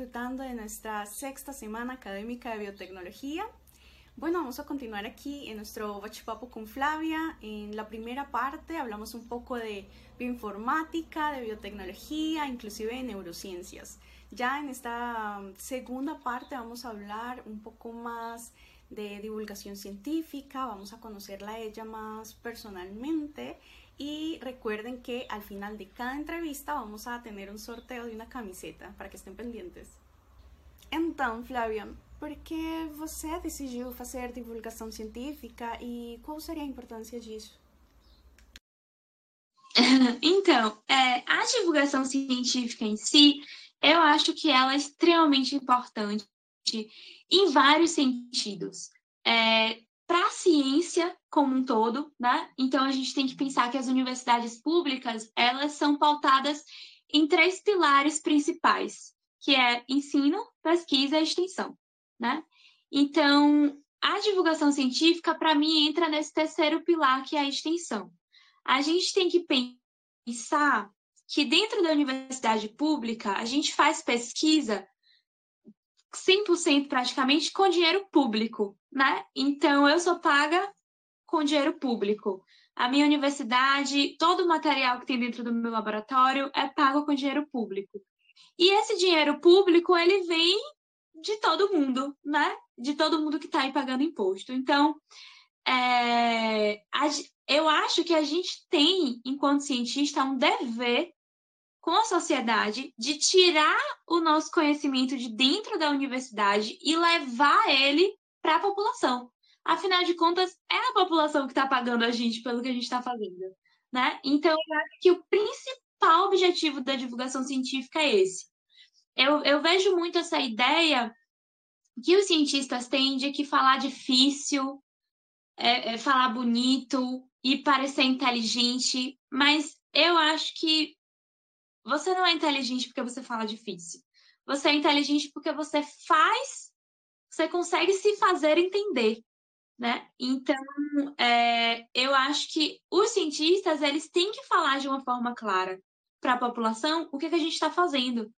disfrutando de nuestra sexta semana académica de biotecnología. Bueno, vamos a continuar aquí en nuestro bate-papo con Flavia. En la primera parte hablamos un poco de bioinformática, de biotecnología, inclusive de neurociencias. Ya en esta um, segunda parte vamos a hablar un poco más de divulgación científica, vamos a conocerla a ella más personalmente y recuerden que al final de cada entrevista vamos a tener un sorteo de una camiseta para que estén pendientes. Então, Flávia, por que você decidiu fazer divulgação científica e qual seria a importância disso? Então, é, a divulgação científica em si, eu acho que ela é extremamente importante em vários sentidos. É, para a ciência como um todo, né? Então a gente tem que pensar que as universidades públicas, elas são pautadas em três pilares principais, que é ensino, pesquisa e extensão, né? Então, a divulgação científica para mim entra nesse terceiro pilar, que é a extensão. A gente tem que pensar que dentro da universidade pública, a gente faz pesquisa 100% praticamente com dinheiro público, né? Então, eu sou paga com dinheiro público. A minha universidade, todo o material que tem dentro do meu laboratório é pago com dinheiro público. E esse dinheiro público, ele vem de todo mundo, né? De todo mundo que está aí pagando imposto. Então, é, a, eu acho que a gente tem, enquanto cientista, um dever com a sociedade de tirar o nosso conhecimento de dentro da universidade e levar ele para a população. Afinal de contas, é a população que está pagando a gente pelo que a gente está fazendo. Né? Então, eu acho que o principal objetivo da divulgação científica é esse. Eu, eu vejo muito essa ideia que os cientistas têm de que falar difícil, é, é falar bonito e parecer inteligente, mas eu acho que você não é inteligente porque você fala difícil. Você é inteligente porque você faz, você consegue se fazer entender, né? Então, é, eu acho que os cientistas eles têm que falar de uma forma clara para a população o que, que a gente está fazendo.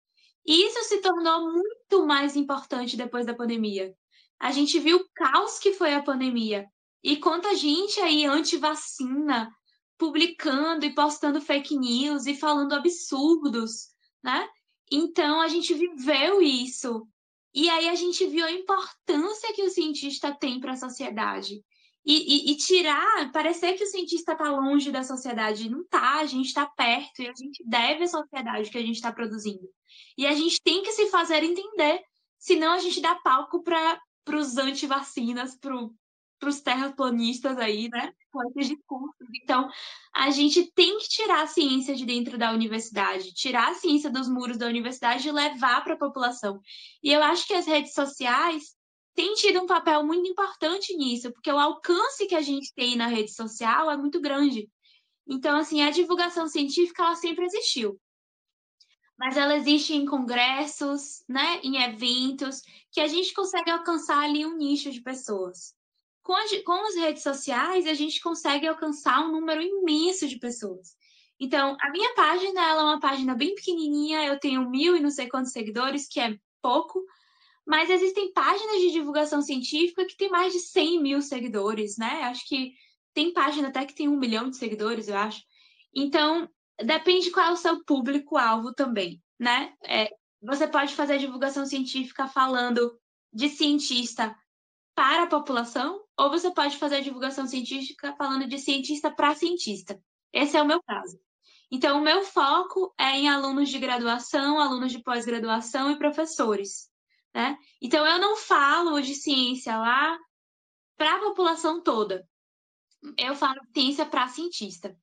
E isso se tornou muito mais importante depois da pandemia. A gente viu o caos que foi a pandemia. E quanta gente aí anti-vacina, publicando e postando fake news e falando absurdos, né? Então a gente viveu isso. E aí a gente viu a importância que o cientista tem para a sociedade. E, e, e, tirar, parecer que o cientista está longe da sociedade. Não está, a gente está perto e a gente deve à sociedade que a gente está produzindo. E a gente tem que se fazer entender, senão a gente dá palco para os anti-vacinas, para os terraplanistas aí, né? Com esses discursos. Então, a gente tem que tirar a ciência de dentro da universidade, tirar a ciência dos muros da universidade e levar para a população. E eu acho que as redes sociais têm tido um papel muito importante nisso, porque o alcance que a gente tem na rede social é muito grande. Então, assim, a divulgação científica ela sempre existiu. Mas ela existe em congressos, né, em eventos, que a gente consegue alcançar ali um nicho de pessoas com as, com as redes sociais, a gente consegue alcançar um número imenso de pessoas. Então, a minha página ela é uma página bem pequenininha, eu tenho mil e não sei quantos seguidores, que é pouco, mas existem páginas de divulgação científica que tem mais de 100 mil seguidores, né? Acho que tem página até que tem um milhão de seguidores, eu acho. Então, depende qual é o seu público-alvo também, né? É, você pode fazer divulgação científica falando de cientista para a população, ou você pode fazer a divulgação científica falando de cientista para cientista. Esse é o meu caso. Então, o meu foco é em alunos de graduação, alunos de pós-graduação e professores. Né? Então, eu não falo de ciência lá para a população toda. Eu falo de ciência para cientista.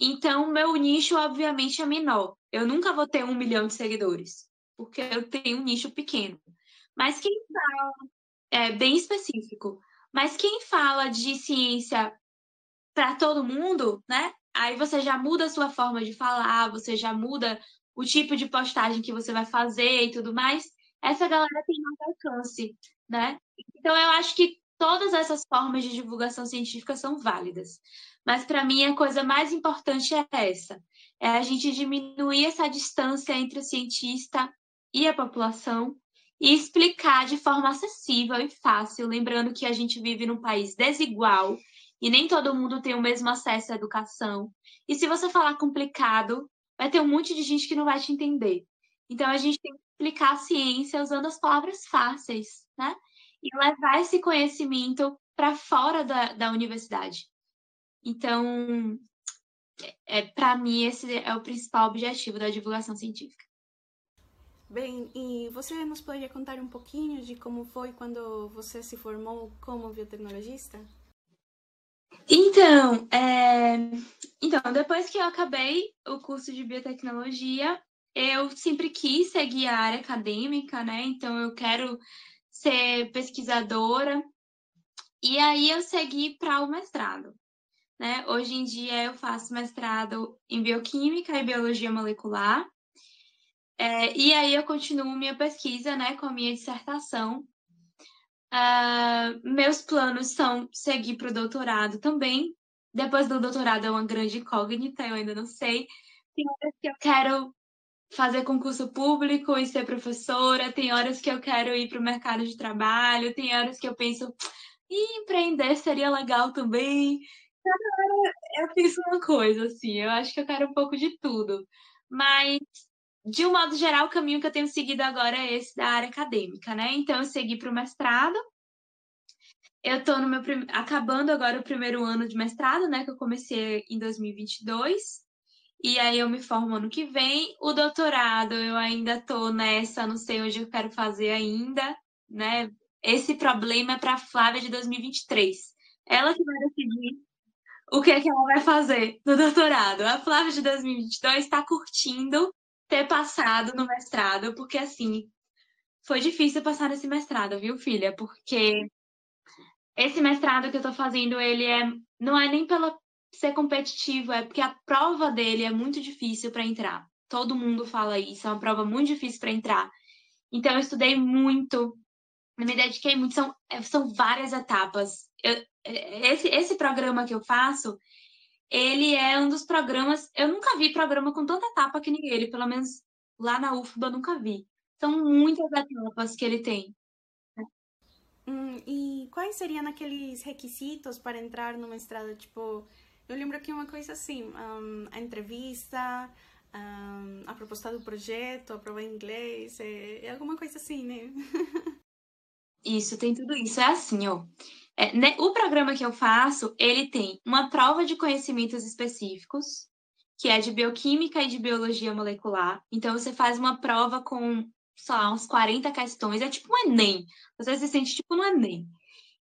Então, meu nicho, obviamente, é menor. Eu nunca vou ter um milhão de seguidores, porque eu tenho um nicho pequeno. Mas quem fala é bem específico. Mas quem fala de ciência para todo mundo, né? Aí você já muda a sua forma de falar, você já muda o tipo de postagem que você vai fazer e tudo mais. Essa galera tem mais alcance, né? Então eu acho que todas essas formas de divulgação científica são válidas. Mas para mim a coisa mais importante é essa: é a gente diminuir essa distância entre o cientista e a população e explicar de forma acessível e fácil, lembrando que a gente vive num país desigual e nem todo mundo tem o mesmo acesso à educação. E se você falar complicado, vai ter um monte de gente que não vai te entender. Então a gente tem que explicar a ciência usando as palavras fáceis, né? E levar esse conhecimento para fora da, da universidade. Então, é, para mim, esse é o principal objetivo da divulgação científica. Bem, e você nos poderia contar um pouquinho de como foi quando você se formou como biotecnologista? Então, é... então, depois que eu acabei o curso de biotecnologia, eu sempre quis seguir a área acadêmica, né? Então, eu quero ser pesquisadora. E aí, eu segui para o mestrado. Né? Hoje em dia, eu faço mestrado em bioquímica e biologia molecular. É, e aí, eu continuo minha pesquisa né, com a minha dissertação Uh, meus planos são seguir para o doutorado também. Depois do doutorado é uma grande incógnita, eu ainda não sei. Tem horas que eu quero fazer concurso público e ser professora, tem horas que eu quero ir para o mercado de trabalho, tem horas que eu penso, empreender seria legal também. Cada hora eu penso uma coisa, assim, eu acho que eu quero um pouco de tudo. Mas de um modo geral, o caminho que eu tenho seguido agora é esse da área acadêmica, né? Então, eu segui para o mestrado. Eu estou no meu prim... acabando agora o primeiro ano de mestrado, né? Que eu comecei em 2022. E aí eu me formo ano que vem. O doutorado, eu ainda estou nessa, não sei onde eu quero fazer ainda, né? Esse problema é para Flávia de 2023. Ela que vai decidir o que é que ela vai fazer no doutorado. A Flávia de 2022 está curtindo ter passado no mestrado, porque assim, foi difícil passar nesse mestrado, viu, filha? Porque esse mestrado que eu tô fazendo, ele é não é nem pelo ser competitivo, é porque a prova dele é muito difícil para entrar. Todo mundo fala isso, é uma prova muito difícil para entrar. Então eu estudei muito, me dediquei muito, são, são várias etapas. Eu, esse, esse programa que eu faço, ele é um dos programas. Eu nunca vi programa com tanta etapa que nem ele, pelo menos lá na UFBA eu nunca vi. São muitas etapas que ele tem. Hum, e quais seriam aqueles requisitos para entrar no mestrado? Tipo, eu lembro que uma coisa assim, um, a entrevista, um, a proposta do projeto, a prova em inglês, é, é alguma coisa assim, né? Isso, tem tudo isso. É assim, ó. É, né, o programa que eu faço, ele tem uma prova de conhecimentos específicos, que é de bioquímica e de biologia molecular. Então, você faz uma prova com, sei lá, uns 40 questões. É tipo um Enem. Você se sente tipo no Enem.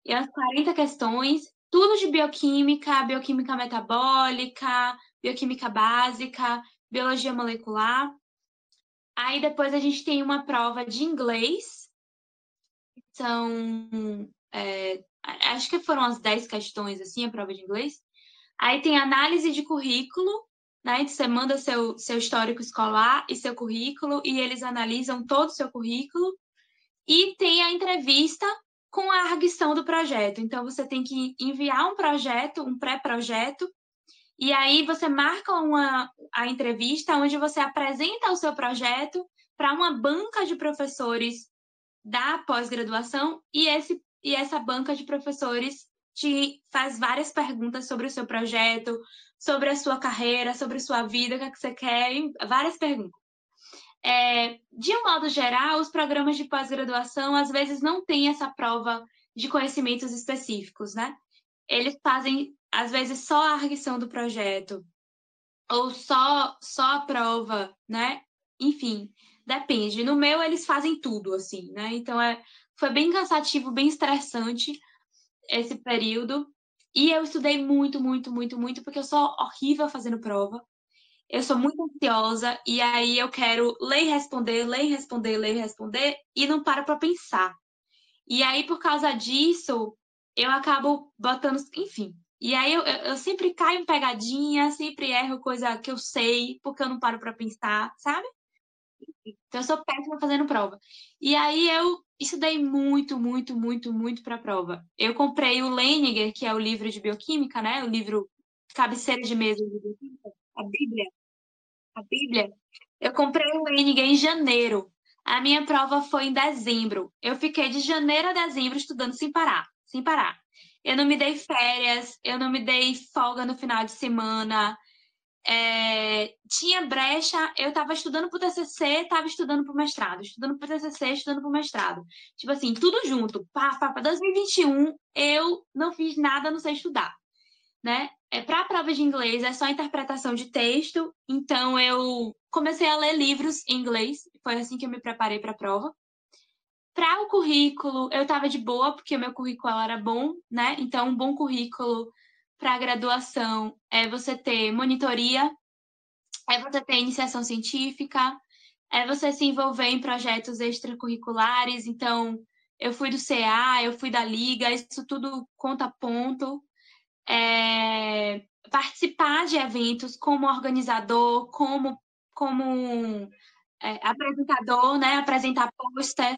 E as 40 questões, tudo de bioquímica, bioquímica metabólica, bioquímica básica, biologia molecular. Aí depois a gente tem uma prova de inglês. São é, acho que foram as 10 questões, assim, a prova de inglês. Aí tem análise de currículo, né? Você manda seu, seu histórico escolar e seu currículo, e eles analisam todo o seu currículo. E tem a entrevista com a arguição do projeto. Então, você tem que enviar um projeto, um pré-projeto, e aí você marca uma, a entrevista onde você apresenta o seu projeto para uma banca de professores da pós-graduação e esse e essa banca de professores te faz várias perguntas sobre o seu projeto, sobre a sua carreira, sobre a sua vida, o que, é que você quer, várias perguntas. É, de um modo geral, os programas de pós-graduação às vezes não têm essa prova de conhecimentos específicos, né? Eles fazem, às vezes, só a arguição do projeto, ou só, só a prova, né? Enfim, depende. No meu, eles fazem tudo, assim, né? Então, é foi bem cansativo, bem estressante esse período. E eu estudei muito, muito, muito, muito, porque eu sou horrível fazendo prova. Eu sou muito ansiosa e aí eu quero ler e responder, ler e responder, ler e responder e não paro para pensar. E aí, por causa disso, eu acabo botando. Enfim. E aí eu, eu sempre caio em pegadinha, sempre erro coisa que eu sei, porque eu não paro para pensar, sabe? Então, eu sou péssima fazendo prova. E aí, eu estudei muito, muito, muito, muito para a prova. Eu comprei o Leninger, que é o livro de bioquímica, né? O livro cabeceira de mesa de bioquímica, a Bíblia. A Bíblia. Eu comprei o Leninger em janeiro. A minha prova foi em dezembro. Eu fiquei de janeiro a dezembro estudando sem parar, sem parar. Eu não me dei férias, eu não me dei folga no final de semana. É, tinha brecha, eu estava estudando para o TCC, estava estudando para o mestrado, estudando para o TCC, estudando para o mestrado. Tipo assim, tudo junto. Para 2021, eu não fiz nada, não sei estudar. Né? É, para a prova de inglês é só interpretação de texto, então eu comecei a ler livros em inglês, foi assim que eu me preparei para a prova. Para o currículo, eu estava de boa, porque o meu currículo era bom, né? Então, um bom currículo para a graduação é você ter monitoria, é você ter iniciação científica, é você se envolver em projetos extracurriculares. Então, eu fui do CA, eu fui da Liga, isso tudo conta ponto. É, participar de eventos como organizador, como, como é, apresentador, né? Apresentar pôster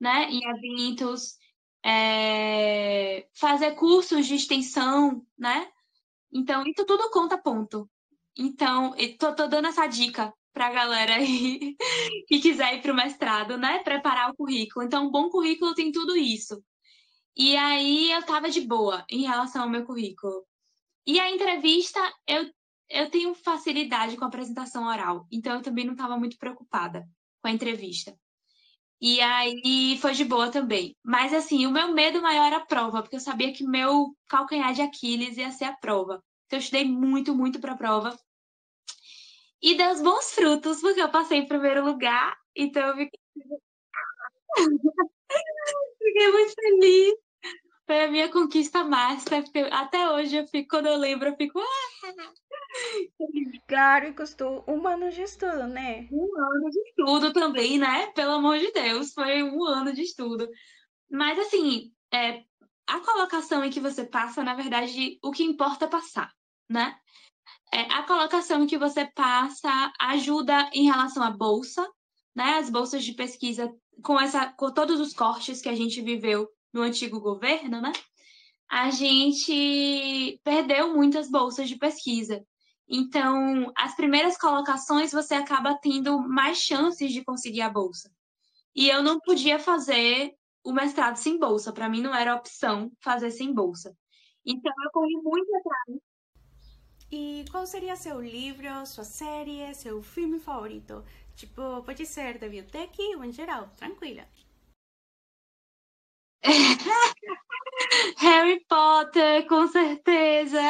né? em eventos é, fazer cursos de extensão, né? Então, isso tudo conta ponto. Então, tô, tô dando essa dica para a galera aí que quiser ir para o mestrado, né? Preparar o currículo. Então, um bom currículo tem tudo isso. E aí eu tava de boa em relação ao meu currículo. E a entrevista, eu, eu tenho facilidade com a apresentação oral. Então, eu também não estava muito preocupada com a entrevista. E aí foi de boa também. Mas assim, o meu medo maior era a prova, porque eu sabia que meu calcanhar de Aquiles ia ser a prova. Então eu estudei muito, muito para a prova. E deu os bons frutos, porque eu passei em primeiro lugar. Então eu fiquei, fiquei muito feliz. Foi a minha conquista master. Até hoje eu fico, quando eu lembro, eu fico. Ah! Claro, e custou um ano de estudo, né? Um ano de estudo também, né? Pelo amor de Deus, foi um ano de estudo. Mas assim, é, a colocação em que você passa, na verdade, o que importa é passar, né? É, a colocação que você passa ajuda em relação à bolsa, né? As bolsas de pesquisa com essa, com todos os cortes que a gente viveu no antigo governo, né? A gente perdeu muitas bolsas de pesquisa. Então, as primeiras colocações você acaba tendo mais chances de conseguir a bolsa. E eu não podia fazer o mestrado sem bolsa, para mim não era opção fazer sem bolsa. Então, eu corri muito atrás. E qual seria seu livro, sua série, seu filme favorito? Tipo, pode ser da biblioteca ou em geral, tranquila. Harry Potter, com certeza.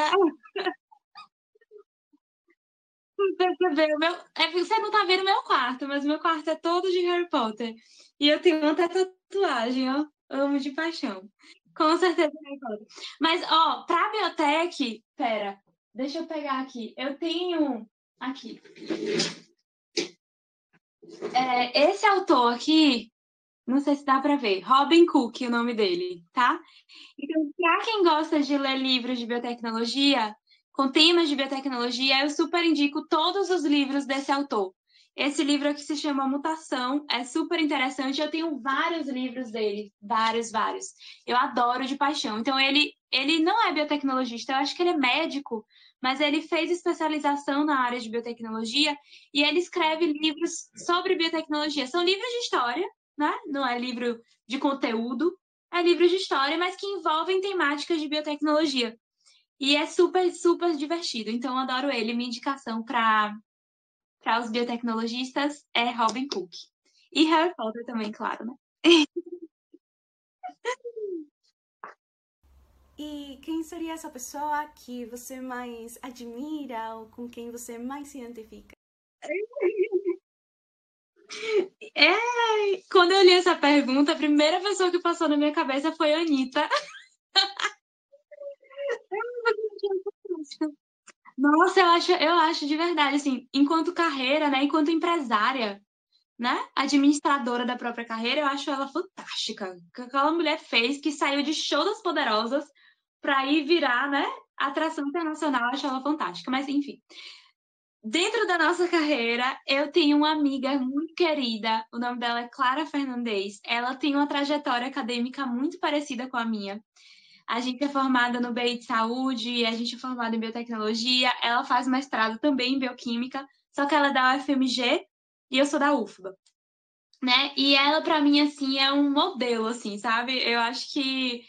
Meu, é, você não tá vendo meu quarto, mas meu quarto é todo de Harry Potter. E eu tenho até tatuagem, ó. Amo de paixão. Com certeza Harry Potter. Mas, ó, pra biotech, pera, deixa eu pegar aqui. Eu tenho. Aqui. É, esse autor aqui, não sei se dá para ver. Robin Cook, o nome dele, tá? Então, para quem gosta de ler livros de biotecnologia, com temas de biotecnologia, eu super indico todos os livros desse autor. Esse livro aqui se chama Mutação, é super interessante. Eu tenho vários livros dele, vários, vários. Eu adoro de paixão. Então, ele, ele não é biotecnologista, eu acho que ele é médico, mas ele fez especialização na área de biotecnologia e ele escreve livros sobre biotecnologia. São livros de história, né? Não é livro de conteúdo, é livro de história, mas que envolvem temáticas de biotecnologia. E é super, super divertido. Então, adoro ele. Minha indicação para os biotecnologistas é Robin Cook. E Harry Potter também, claro, né? E quem seria essa pessoa que você mais admira ou com quem você mais se identifica? É, quando eu li essa pergunta, a primeira pessoa que passou na minha cabeça foi a Anitta. Nossa, eu acho, eu acho de verdade, assim, enquanto carreira, né, enquanto empresária, né, administradora da própria carreira, eu acho ela fantástica. O que aquela mulher fez, que saiu de show das poderosas para ir virar, né, atração internacional, acho ela fantástica. Mas, enfim, Dentro da nossa carreira, eu tenho uma amiga muito querida, o nome dela é Clara Fernandes. Ela tem uma trajetória acadêmica muito parecida com a minha. A gente é formada no BI de Saúde, a gente é formada em Biotecnologia, ela faz mestrado também em Bioquímica, só que ela é da UFMG e eu sou da UFBA. né? E ela, para mim, assim, é um modelo, assim, sabe? Eu acho que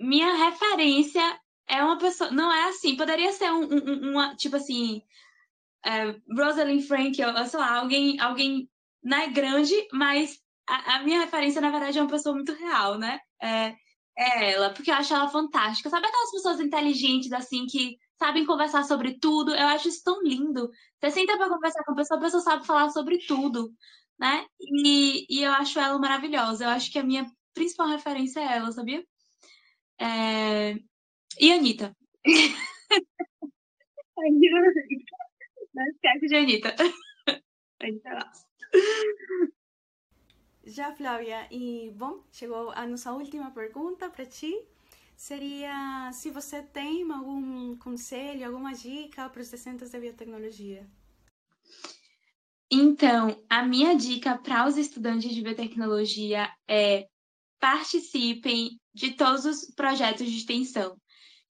minha referência é uma pessoa. Não é assim, poderia ser um, um, uma, tipo assim, é, Rosalind Frank, ou, sei lá, alguém, alguém né, grande, mas a, a, minha referência, na verdade, é uma pessoa muito real, né? É, é ela, porque eu acho ela fantástica. Sabe aquelas pessoas inteligentes, assim, que sabem conversar sobre tudo? Eu acho isso tão lindo. Você senta para conversar com a pessoa, a pessoa sabe falar sobre tudo, né? E, e eu acho ela maravilhosa. Eu acho que a minha principal referência é ela, sabia? É... E a Anitta. Não esquece de Anitta. Anitta Já, Flávia, e bom, chegou a nossa última pergunta para ti. Seria se você tem algum conselho, alguma dica para os docentes de biotecnologia. Então, a minha dica para os estudantes de biotecnologia é participem de todos os projetos de extensão.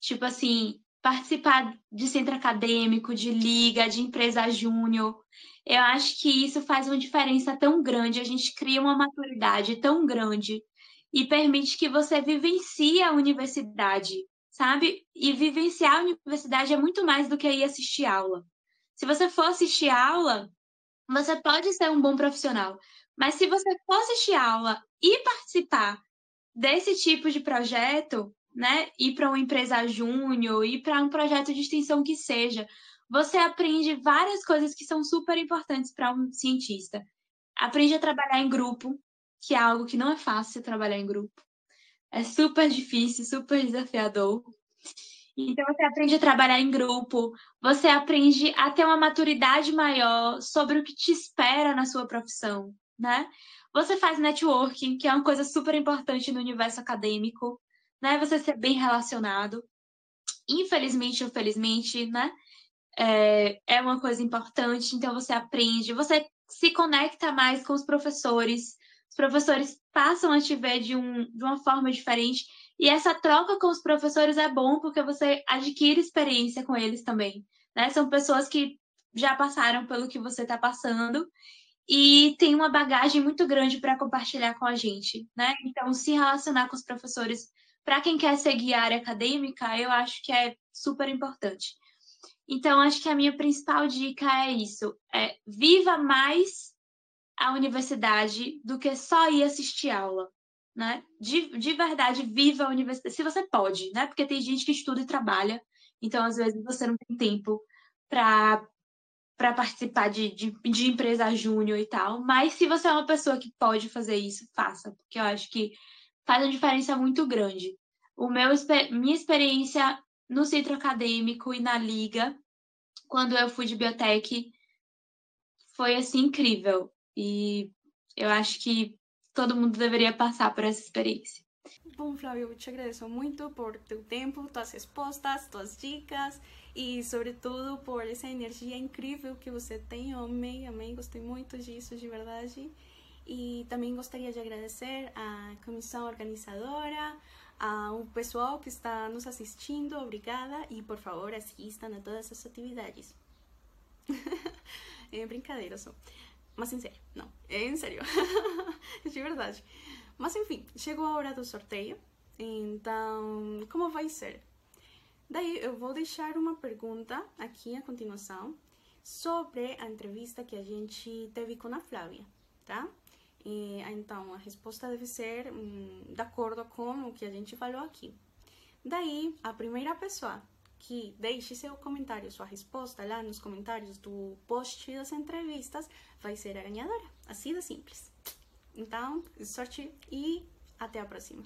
Tipo assim, participar de centro acadêmico, de liga, de empresa júnior. Eu acho que isso faz uma diferença tão grande, a gente cria uma maturidade tão grande e permite que você vivencie a universidade, sabe? E vivenciar a universidade é muito mais do que ir assistir aula. Se você for assistir aula, você pode ser um bom profissional, mas se você for assistir aula e participar desse tipo de projeto, né, ir para uma empresa júnior, ir para um projeto de extensão que seja, você aprende várias coisas que são super importantes para um cientista. Aprende a trabalhar em grupo, que é algo que não é fácil trabalhar em grupo. É super difícil, super desafiador. Então, você aprende a trabalhar em grupo, você aprende a ter uma maturidade maior sobre o que te espera na sua profissão, né? Você faz networking, que é uma coisa super importante no universo acadêmico, né? Você ser bem relacionado. Infelizmente ou felizmente, né? É, é uma coisa importante, então você aprende, você se conecta mais com os professores, os professores passam a te ver de, um, de uma forma diferente e essa troca com os professores é bom porque você adquire experiência com eles também. Né? São pessoas que já passaram pelo que você está passando e tem uma bagagem muito grande para compartilhar com a gente. Né? Então, se relacionar com os professores, para quem quer seguir a área acadêmica, eu acho que é super importante. Então, acho que a minha principal dica é isso: é viva mais a universidade do que só ir assistir aula né? De, de verdade, viva a universidade, se você pode, né? Porque tem gente que estuda e trabalha, então às vezes você não tem tempo para para participar de, de, de, empresa júnior e tal. Mas se você é uma pessoa que pode fazer isso, faça, porque eu acho que faz uma diferença muito grande. O meu, minha experiência no centro acadêmico e na liga, quando eu fui de biotech, foi assim incrível. E eu acho que todo mundo deveria passar por essa experiência. Bom, Flávio, eu te agradeço muito por teu tempo, tuas respostas, tuas dicas e, sobretudo, por essa energia incrível que você tem. Eu amei, amei, gostei muito disso, de verdade. E também gostaria de agradecer à comissão organizadora, ao pessoal que está nos assistindo, obrigada. E, por favor, assistam a todas as atividades. é brincadeira só. Mas em sério, não, é em sério, de verdade. Mas enfim, chegou a hora do sorteio, então como vai ser? Daí eu vou deixar uma pergunta aqui a continuação sobre a entrevista que a gente teve com a Flávia, tá? E, então a resposta deve ser hum, de acordo com o que a gente falou aqui. Daí a primeira pessoa que deixe seu comentário, sua resposta lá nos comentários do post das entrevistas, vai ser a ganhadora. Assim de simples. Então, sorte e até a próxima.